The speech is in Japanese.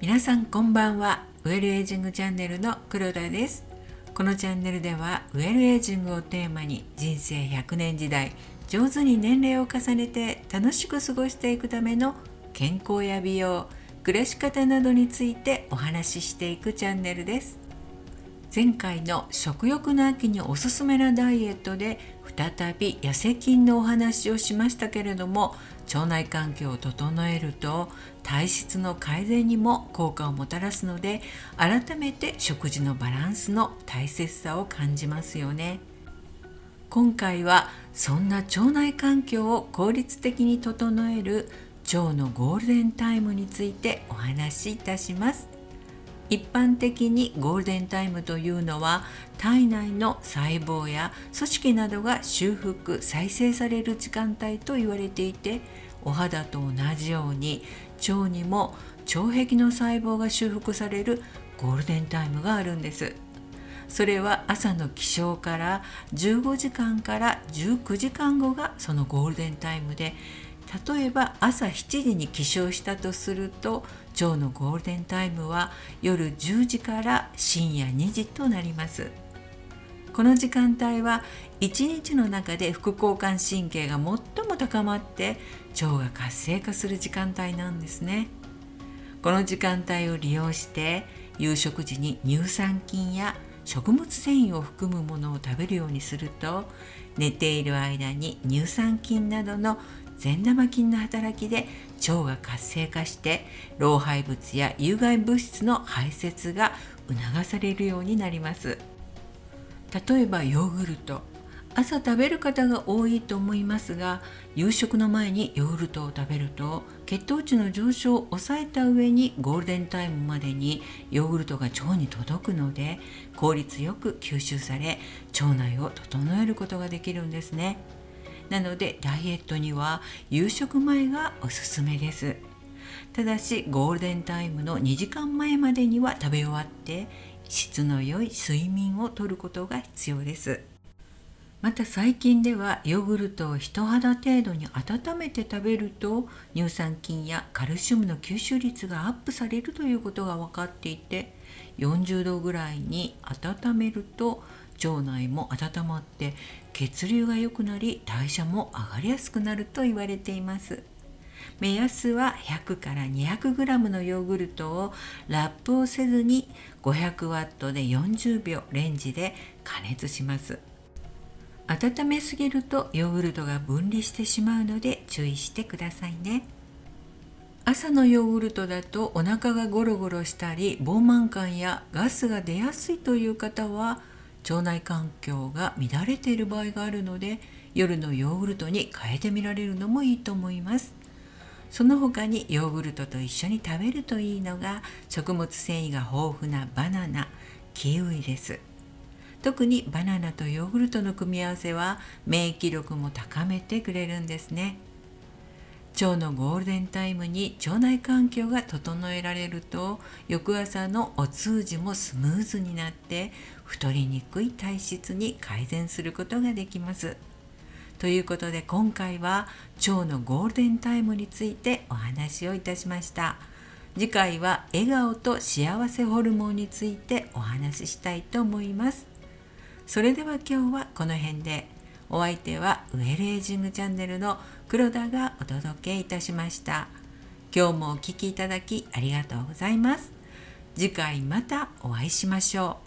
皆さんこんばんは。ウェルエイジングチャンネルの黒田です。このチャンネルではウェルエイジングをテーマに人生100年時代上手に年齢を重ねて楽しく過ごしていくための健康や美容暮らし方などについてお話ししていくチャンネルです。前回の食欲の秋におすすめなダイエットで再び痩せ菌のお話をしましたけれども腸内環境を整えると体質の改善にも効果をもたらすので改めて食事のバランスの大切さを感じますよね。今回はそんな腸内環境を効率的に整える腸のゴールデンタイムについてお話しいたします。一般的にゴールデンタイムというのは体内の細胞や組織などが修復再生される時間帯と言われていてお肌と同じように腸にも腸壁の細胞が修復されるゴールデンタイムがあるんです。それは朝の起床から15時間から19時間後がそのゴールデンタイムで例えば朝7時に起床したとすると腸のゴールデンタイムは夜10時から深夜2時となります。この時間帯は一日の中で副交感神経が最も高まって腸が活性化する時間帯なんですね。この時間帯を利用して夕食時に乳酸菌や食物繊維を含むものを食べるようにすると寝ている間に乳酸菌などの善玉菌の働きで腸が活性化して老廃物や有害物質の排泄が促されるようになります例えばヨーグルト朝食べる方が多いと思いますが夕食の前にヨーグルトを食べると血糖値の上昇を抑えた上にゴールデンタイムまでにヨーグルトが腸に届くので効率よく吸収され腸内を整えることができるんですね。なのでダイエットには夕食前がおすすめです。ただしゴールデンタイムの2時間前までには食べ終わって質の良い睡眠をとることが必要です。また最近ではヨーグルトを人肌程度に温めて食べると乳酸菌やカルシウムの吸収率がアップされるということが分かっていて40度ぐらいに温めると腸内も温まって血流が良くなり代謝も上がりやすくなると言われています。目安は100から 200g のヨーグルトをラップをせずに 500W で40秒レンジで加熱します。温めすぎるとヨーグルトが分離してしまうので注意してくださいね。朝のヨーグルトだとお腹がゴロゴロしたり膨満感やガスが出やすいという方は腸内環境が乱れている場合があるので夜のヨーグルトに変えてみられるのもいいと思います。その他にヨーグルトと一緒に食べるといいのが食物繊維が豊富なバナナキウイです。特にバナナとヨーグルトの組み合わせは免疫力も高めてくれるんですね。腸のゴールデンタイムに腸内環境が整えられると翌朝のお通じもスムーズになって太りにくい体質に改善することができます。ということで今回は腸のゴールデンタイムについてお話をいたしました。次回は笑顔と幸せホルモンについてお話ししたいと思います。それでは今日はこの辺で。お相手はウェルエイジングチャンネルの黒田がお届けいたしました。今日もお聴きいただきありがとうございます。次回またお会いしましょう。